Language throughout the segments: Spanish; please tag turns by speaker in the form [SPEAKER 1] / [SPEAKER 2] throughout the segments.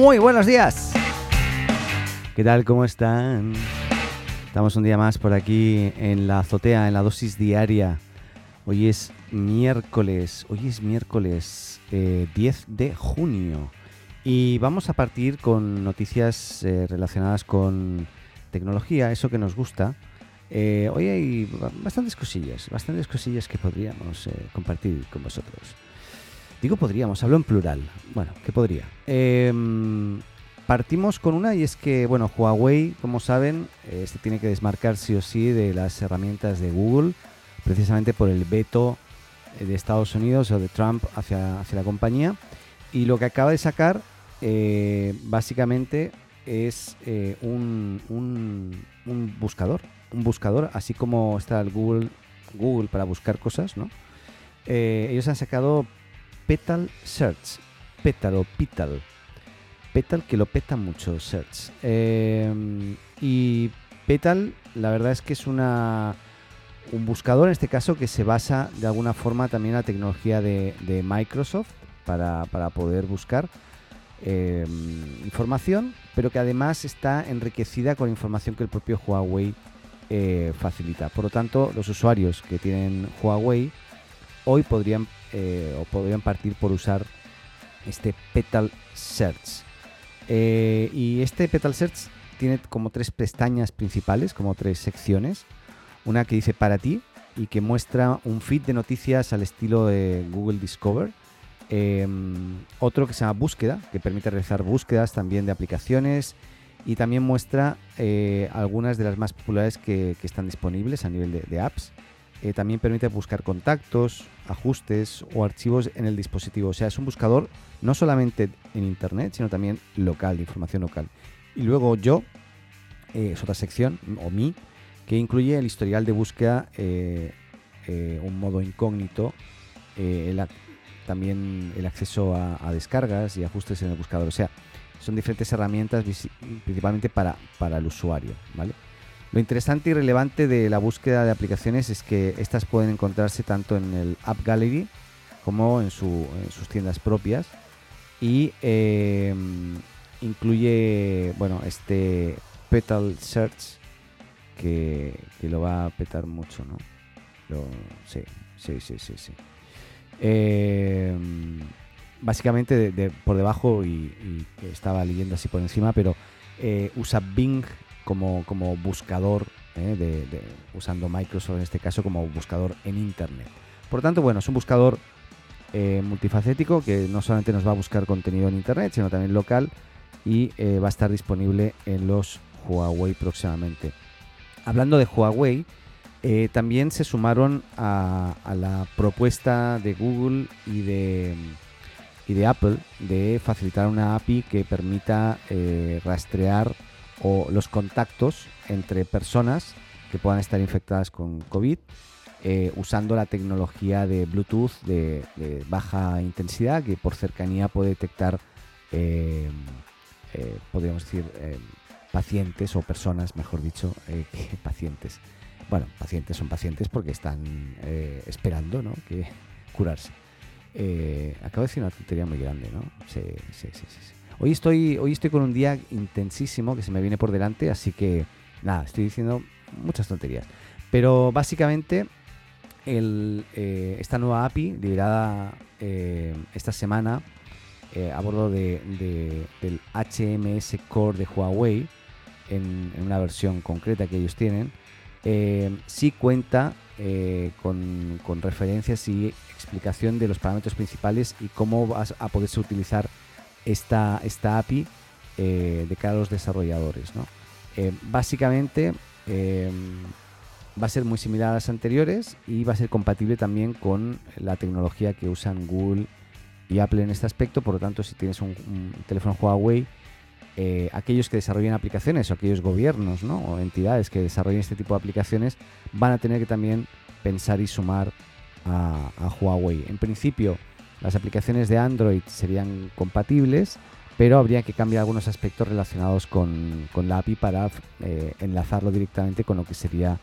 [SPEAKER 1] Muy buenos días. ¿Qué tal? ¿Cómo están? Estamos un día más por aquí en la azotea, en la dosis diaria. Hoy es miércoles, hoy es miércoles 10 eh, de junio. Y vamos a partir con noticias eh, relacionadas con tecnología, eso que nos gusta. Eh, hoy hay bastantes cosillas, bastantes cosillas que podríamos compartir con vosotros. Digo podríamos, hablo en plural. Bueno, ¿qué podría? Em, partimos con una y es que, bueno, Huawei, como saben, este tiene que desmarcar sí o sí de las herramientas de Google, precisamente por el veto eh, de Estados Unidos o de Trump hacia, hacia la compañía. Y lo que acaba de sacar, eh, básicamente, es eh, un, un, buscador. Un buscador, así como está el Google, Google para buscar cosas, ¿no? ellos han sacado Petal Search. Petal o Petal. Petal que lo peta mucho Search. Em, y Petal, la verdad es que es una un buscador en este caso que se basa de alguna forma también en la tecnología de, Microsoft para, poder buscar em, información, pero que además está enriquecida con información que el propio Huawei eh, facilita. Por lo tanto, los usuarios que tienen Huawei hoy podrían eh, o podrían partir por usar este Petal Search. Eh, y este Petal Search tiene como tres pestañas principales, como tres secciones. Una que dice para ti y que muestra un feed de noticias al estilo de Google Discover. Em, otro que se llama búsqueda, que permite realizar búsquedas también de aplicaciones y también muestra eh, algunas de las más populares que, están disponibles a nivel de apps. Eh, también permite buscar contactos, ajustes o archivos en el dispositivo. O sea, es un buscador no solamente en Internet, sino también local, información local. Y luego yo, eh, es otra sección, o mi, que incluye el historial de búsqueda, eh, un modo incógnito, también el acceso a, a, descargas y ajustes en el buscador. O sea, son diferentes herramientas principalmente para, para el usuario, ¿vale? Lo interesante y relevante de la búsqueda de aplicaciones es que estas pueden encontrarse tanto en el App Gallery como en, sus tiendas propias y em, incluye bueno este Petal Search que, lo va a petar mucho, ¿no? sí, sí, sí, sí, sí. Em, básicamente por debajo y, estaba leyendo así por encima, pero eh, usa Bing como, buscador, ¿eh? usando Microsoft en este caso como buscador en Internet. Por tanto, bueno, es un buscador eh, multifacético que no solamente nos va a buscar contenido en Internet, sino también local y eh, va a estar disponible en los Huawei próximamente. Hablando de Huawei, también se sumaron a, la propuesta de Google y de Apple de facilitar una API que permita rastrear o los contactos entre personas que puedan estar infectadas con COVID eh, usando la tecnología de Bluetooth de, baja intensidad que por cercanía puede detectar, eh, eh, podríamos decir, pacientes o personas, mejor dicho, que pacientes. Bueno, pacientes son pacientes porque están esperando ¿no? que curarse. acabo de decir una tontería muy grande, ¿no? sí, sí, sí. sí. Hoy estoy, hoy estoy con un día intensísimo que se me viene por delante, así que nada, estoy diciendo muchas tonterías. Pero básicamente eh, esta nueva API liberada eh, esta semana eh, a bordo de, del HMS Core de Huawei en, una versión concreta que ellos tienen, sí cuenta con, con, referencias y explicación de los parámetros principales y cómo vas a poderse utilizar esta, esta API eh, de cara a los desarrolladores. Eh, básicamente em, va a ser muy similar a las anteriores y va a ser compatible también con la tecnología que usan Google y Apple en este aspecto. Por lo tanto, si tienes un, teléfono Huawei, eh, aquellos que desarrollen aplicaciones o aquellos gobiernos o entidades que desarrollen este tipo de aplicaciones van a tener que también pensar y sumar a, a Huawei. En principio, las aplicaciones de Android serían compatibles, pero habría que cambiar algunos aspectos relacionados con, la API para eh, enlazarlo directamente con lo que sería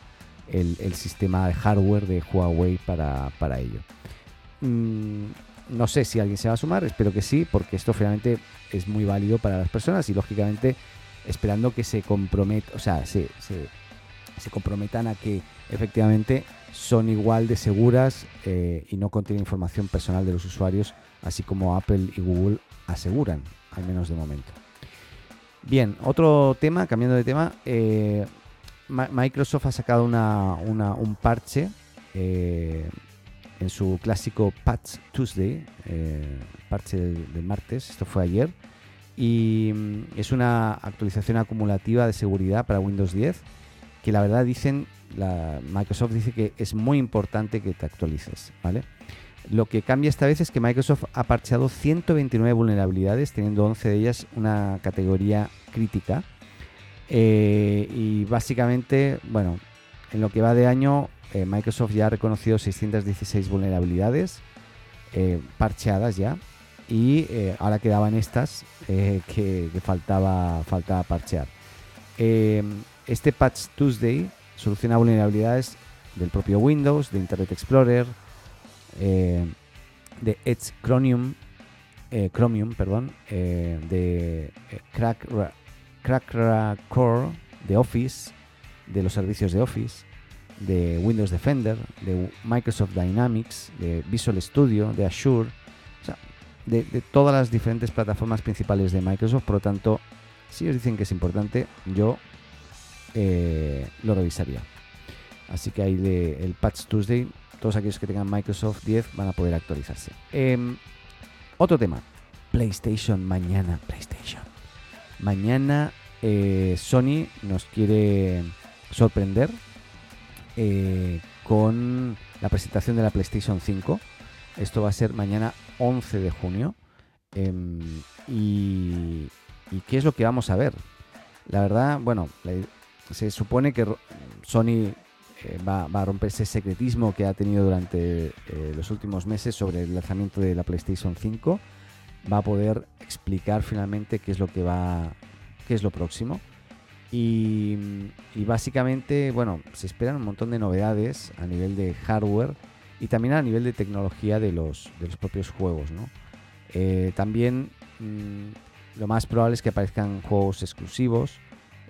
[SPEAKER 1] el, sistema de hardware de Huawei para, ello. Mm, no sé si alguien se va a sumar, espero que sí, porque esto finalmente es muy válido para las personas y lógicamente esperando que se comprometa, o sea, se, se, comprometan a que efectivamente son igual de seguras eh, y no contienen información personal de los usuarios, así como Apple y Google aseguran, al menos de momento. Bien, otro tema, cambiando de tema, eh, Microsoft ha sacado un parche eh, en su clásico Patch Tuesday, parche del, martes, esto fue ayer, y mm, es una actualización acumulativa de seguridad para Windows 10 que la verdad dicen, la, Microsoft dice que es muy importante que te actualices, ¿vale? Lo que cambia esta vez es que Microsoft ha parcheado 129 vulnerabilidades, teniendo 11 de ellas una categoría crítica. Eh, y básicamente, bueno, en lo que va de año, eh, Microsoft ya ha reconocido 616 vulnerabilidades eh, parcheadas ya. Y ahora quedaban estas que, faltaba, faltaba parchear. este Patch Tuesday soluciona vulnerabilidades del propio Windows, de Internet Explorer, de Edge Chromium, Chromium perdón, de Crack Crack Core de Office, de los servicios de Office, de Windows Defender, de Microsoft Dynamics, de Visual Studio, de Azure, de, todas las diferentes plataformas principales de Microsoft. Por lo tanto, si os dicen que es importante, yo eh, lo revisaría. Así que ahí de, el Patch Tuesday, todos aquellos que tengan Microsoft 10 van a poder actualizarse. Em, otro tema, PlayStation mañana, PlayStation. Mañana eh, Sony nos quiere sorprender eh, con la presentación de la PlayStation 5. Esto va a ser mañana 11 de junio. Em, y, qué es lo que vamos a ver? La verdad, bueno, se supone que Sony eh, va, a romper ese secretismo que ha tenido durante los últimos meses sobre el lanzamiento de la PlayStation 5 va a poder explicar finalmente qué es lo que va, qué es lo próximo. Y, básicamente, bueno, se esperan un montón de novedades a nivel de hardware y también a nivel de tecnología de los, de los propios juegos, ¿no? Eh, también mm, lo más probable es que aparezcan juegos exclusivos,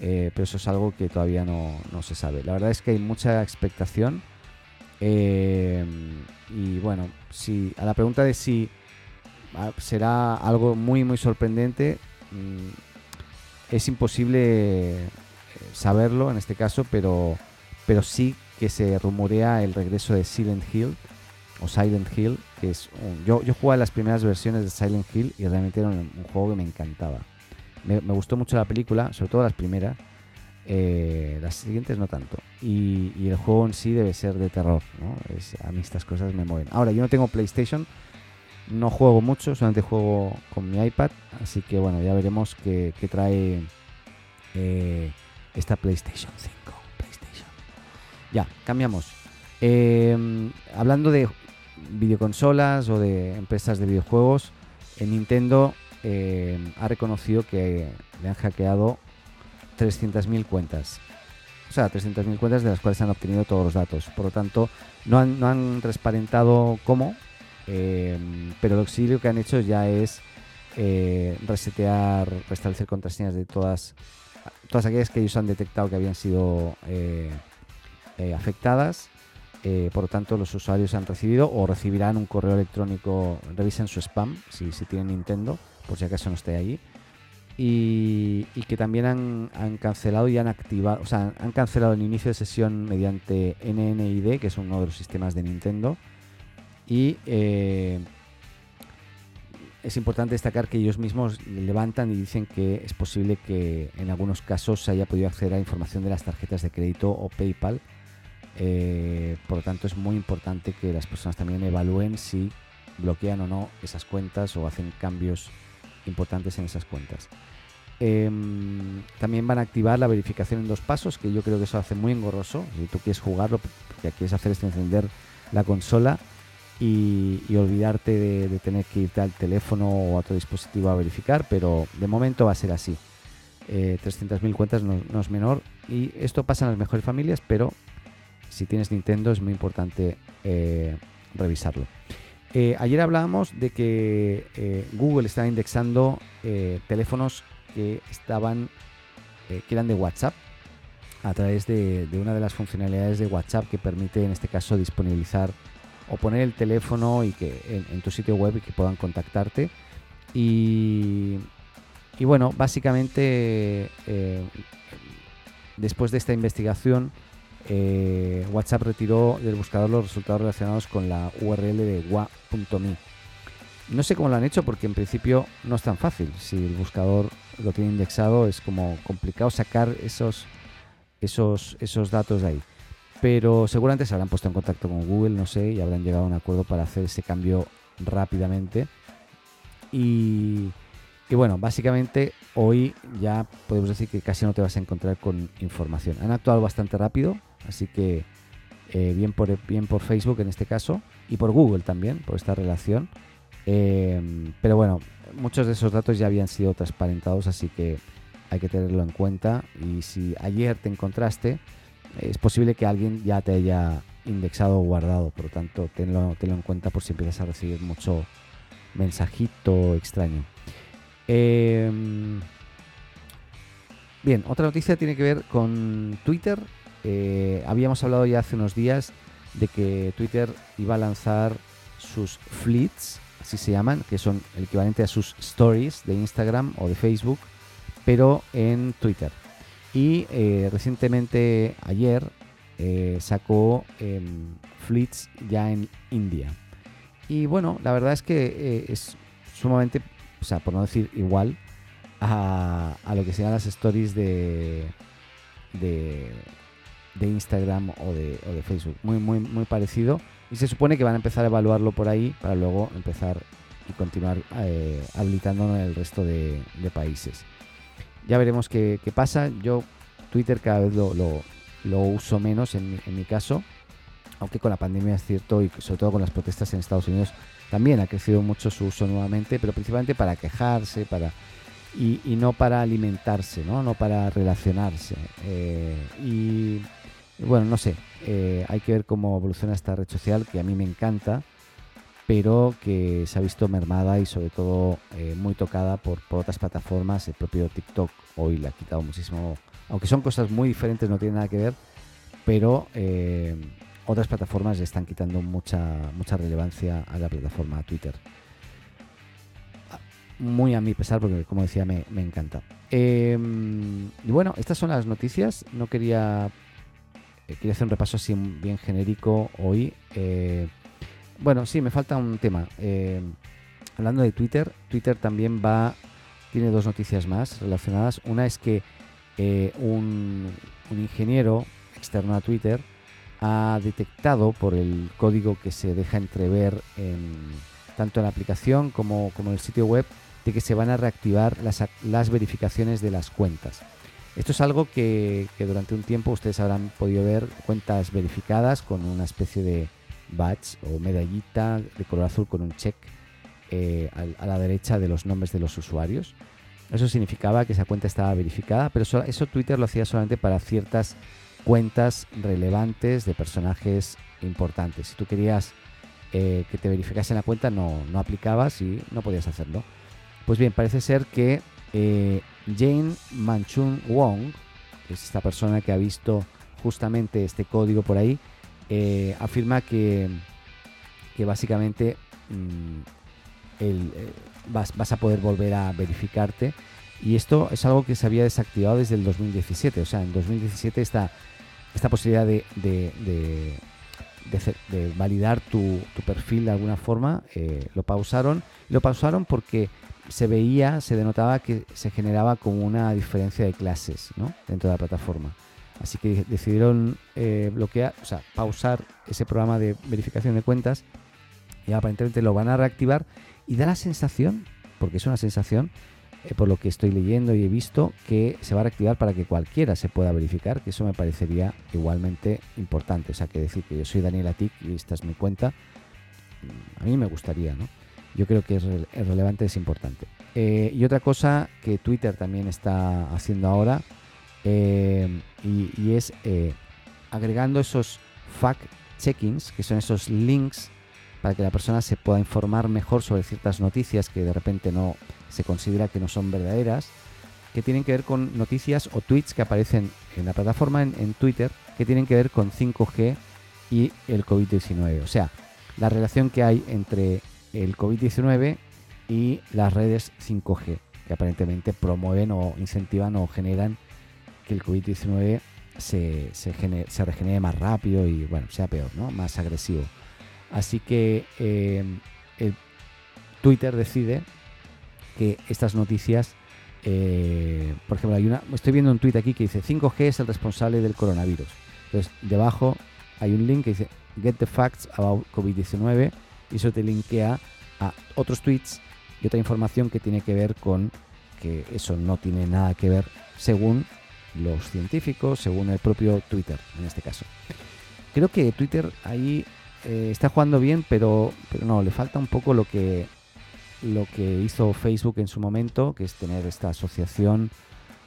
[SPEAKER 1] eh, pero eso es algo que todavía no, no, se sabe. La verdad es que hay mucha expectación. Eh, y bueno, si, a la pregunta de si será algo muy muy sorprendente. Mm, es imposible eh, saberlo en este caso, pero, pero sí que se rumorea el regreso de Silent Hill o Silent Hill, que es yo, yo jugué las primeras versiones de Silent Hill y realmente era un, juego que me encantaba. Me, gustó mucho la película, sobre todo las primeras, eh, las siguientes no tanto. Y, el juego en sí debe ser de terror, ¿no? A mí estas cosas me mueven. Ahora, yo no tengo PlayStation, no juego mucho, solamente juego con mi iPad, así que bueno, ya veremos qué, trae eh, esta PlayStation 5. PlayStation. Ya, cambiamos. Em, hablando de videoconsolas o de empresas de videojuegos, en Nintendo em, ha reconocido que le han hackeado 300.000 cuentas. O sea, 300.000 cuentas de las cuales han obtenido todos los datos. Por lo tanto, no han, no han transparentado cómo, Em, pero lo que que han hecho ya es eh, resetear, restablecer contraseñas de todas, todas aquellas que ellos han detectado que habían sido eh, eh, afectadas. por lo tanto, los usuarios han recibido o recibirán un correo electrónico. Revisen su spam si, si tienen Nintendo, por si acaso no esté ahí. Y, que también han, cancelado y han activado, o sea, han cancelado el inicio de sesión mediante NNID, que es uno de los sistemas de Nintendo y eh, es importante destacar que ellos mismos levantan y dicen que es posible que en algunos casos se haya podido acceder a información de las tarjetas de crédito o PayPal. Eh, por lo tanto, es muy importante que las personas también evalúen si bloquean o no esas cuentas o hacen cambios importantes en esas cuentas. Em, también van a activar la verificación en dos pasos, que yo creo que eso hace muy engorroso. Si tú quieres jugarlo, porque quieres hacer es encender la consola, y, olvidarte de, tener que irte al teléfono o a tu dispositivo a verificar, pero de momento va a ser así. Eh, 300.000 cuentas no, es menor y esto pasa en las mejores familias, pero si tienes Nintendo es muy importante eh, revisarlo. Eh, ayer hablábamos de que eh, Google estaba indexando eh, teléfonos que estaban que eran de WhatsApp a través de, una de las funcionalidades de WhatsApp que permite en este caso disponibilizar o poner el teléfono y que en, tu sitio web y que puedan contactarte. Y, y bueno básicamente después de esta investigación eh, WhatsApp retiró del buscador los resultados relacionados con la URL de wa.me. No sé cómo lo han hecho porque en principio no es tan fácil. Si el buscador lo tiene indexado es como complicado sacar esos, esos, esos datos de ahí. Pero seguramente se habrán puesto en contacto con Google, no sé, y habrán llegado a un acuerdo para hacer ese cambio rápidamente. Y, y bueno, básicamente hoy ya podemos decir que casi no te vas a encontrar con información. Han actuado bastante rápido, Así que eh, bien, por, bien por Facebook en este caso y por Google también, por esta relación. Em, pero bueno, muchos de esos datos ya habían sido transparentados, así que hay que tenerlo en cuenta. Y si ayer te encontraste, es posible que alguien ya te haya indexado o guardado. Por lo tanto, tenlo, tenlo en cuenta por si empiezas a recibir mucho mensajito extraño. Em, bien, otra noticia tiene que ver con Twitter eh, habíamos hablado ya hace unos días de que Twitter iba a lanzar sus fleets, así se llaman, que son el equivalente a sus stories de Instagram o de Facebook, pero en Twitter. Y eh, recientemente, ayer, eh, sacó em, fleets ya en India. Y bueno, la verdad es que es sumamente, o sea, por no decir igual, a, lo que sean las stories de, de de Instagram o de, o de, Facebook. Muy, muy, muy parecido. Y se supone que van a empezar a evaluarlo por ahí para luego empezar y continuar eh, habilitándolo en el resto de, países. Ya veremos qué, pasa. Yo Twitter cada vez lo, lo, uso menos en, en, mi caso. Aunque con la pandemia es cierto y sobre todo con las protestas en Estados Unidos también ha crecido mucho su uso nuevamente, pero principalmente para quejarse, para y, no para alimentarse, no, no para relacionarse. Eh, y bueno, no sé, eh, hay que ver cómo evoluciona esta red social que a mí me encanta, pero que se ha visto mermada y sobre todo eh, muy tocada por, otras plataformas. El propio TikTok hoy le ha quitado muchísimo, aunque son cosas muy diferentes, no tienen nada que ver, pero eh, otras plataformas le están quitando mucha, mucha relevancia a la plataforma Twitter. Muy a mi pesar, porque como decía, me, me encanta. Em, y bueno, estas son las noticias. No quería eh, quiero hacer un repaso así bien genérico hoy. Eh, bueno, sí, me falta un tema. Eh, hablando de Twitter, Twitter también va, tiene dos noticias más relacionadas. Una es que un, ingeniero externo a Twitter ha detectado por el código que se deja entrever tanto en la aplicación como, como en el sitio web de que se van a reactivar las, las verificaciones de las cuentas. Esto es algo que, durante un tiempo ustedes habrán podido ver cuentas verificadas con una especie de badge o medallita de color azul con un check eh, a, la derecha de los nombres de los usuarios. Eso significaba que esa cuenta estaba verificada, pero eso, Twitter lo hacía solamente para ciertas cuentas relevantes de personajes importantes. Si tú querías eh, que te verificasen la cuenta, no, no aplicabas y no podías hacerlo. Pues bien, parece ser que eh, Jane Manchun Wong, que es esta persona que ha visto justamente este código por ahí, eh, afirma que, que básicamente mm, eh, vas, a poder volver a verificarte. Y esto es algo que se había desactivado desde el 2017. O sea, en 2017 esta, esta posibilidad de, de, validar tu, perfil de alguna forma lo pausaron. Lo pausaron porque se veía, se denotaba que se generaba como una diferencia de clases dentro de la plataforma. Así que decidieron eh, bloquear, o sea, pausar ese programa de verificación de cuentas y aparentemente lo van a reactivar y da la sensación, porque es una sensación, eh, por lo que estoy leyendo y he visto, que se va a reactivar para que cualquiera se pueda verificar, que eso me parecería igualmente importante. O sea, que decir que yo soy Daniel Atic y esta es mi cuenta, a mí me gustaría, ¿no? Yo creo que es, relevante, es importante. Eh, y otra cosa que Twitter también está haciendo ahora eh, y, es eh, agregando esos fact checkings, que son esos links para que la persona se pueda informar mejor sobre ciertas noticias que de repente no se considera que no son verdaderas, que tienen que ver con noticias o tweets que aparecen en la plataforma en, Twitter que tienen que ver con 5G y el COVID-19. O sea, la relación que hay entre el COVID-19 y las redes 5G, que aparentemente promueven o incentivan o generan que el COVID-19 se, se, se, regenere más rápido y bueno, sea peor, ¿no? más agresivo. Así que eh, Twitter decide que estas noticias, eh, por ejemplo, hay una, estoy viendo un tweet aquí que dice 5G es el responsable del coronavirus. Entonces, debajo hay un link que dice Get the facts about COVID-19 y eso te linkea a otros tweets y otra información que tiene que ver con que eso no tiene nada que ver según los científicos, según el propio Twitter en este caso. Creo que Twitter ahí eh, está jugando bien, pero, pero no, le falta un poco lo que, lo que hizo Facebook en su momento, que es tener esta asociación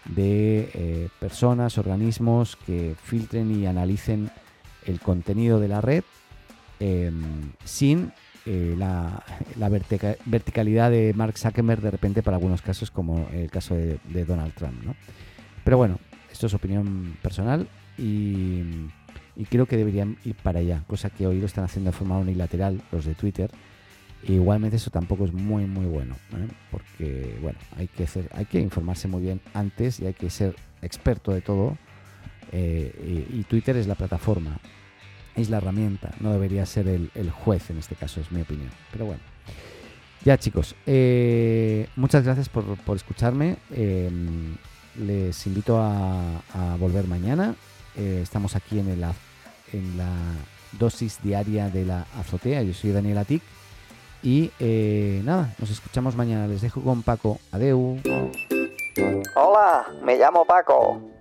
[SPEAKER 1] de eh, personas, organismos que filtren y analicen el contenido de la red em, sin eh, la, verticalidad de Mark Zuckerberg de repente para algunos casos como el caso de, Donald Trump. ¿no? Pero bueno, esto es opinión personal y, creo que deberían ir para allá, cosa que hoy lo están haciendo de forma unilateral los de Twitter. igualmente eso tampoco es muy muy bueno, ¿eh? porque bueno, hay que hacer, hay que informarse muy bien antes y hay que ser experto de todo. Eh, y, Twitter es la plataforma, es la herramienta, no debería ser el, juez en este caso, es mi opinión. Pero bueno. Ya chicos, eh, muchas gracias por, por escucharme. Em, les invito a, volver mañana. Eh, estamos aquí en, el, en la dosis diaria de la azotea. Yo soy Daniel Atic. Y eh, nada, nos escuchamos mañana. Les dejo con Paco. Adeu.
[SPEAKER 2] Hola, me llamo Paco.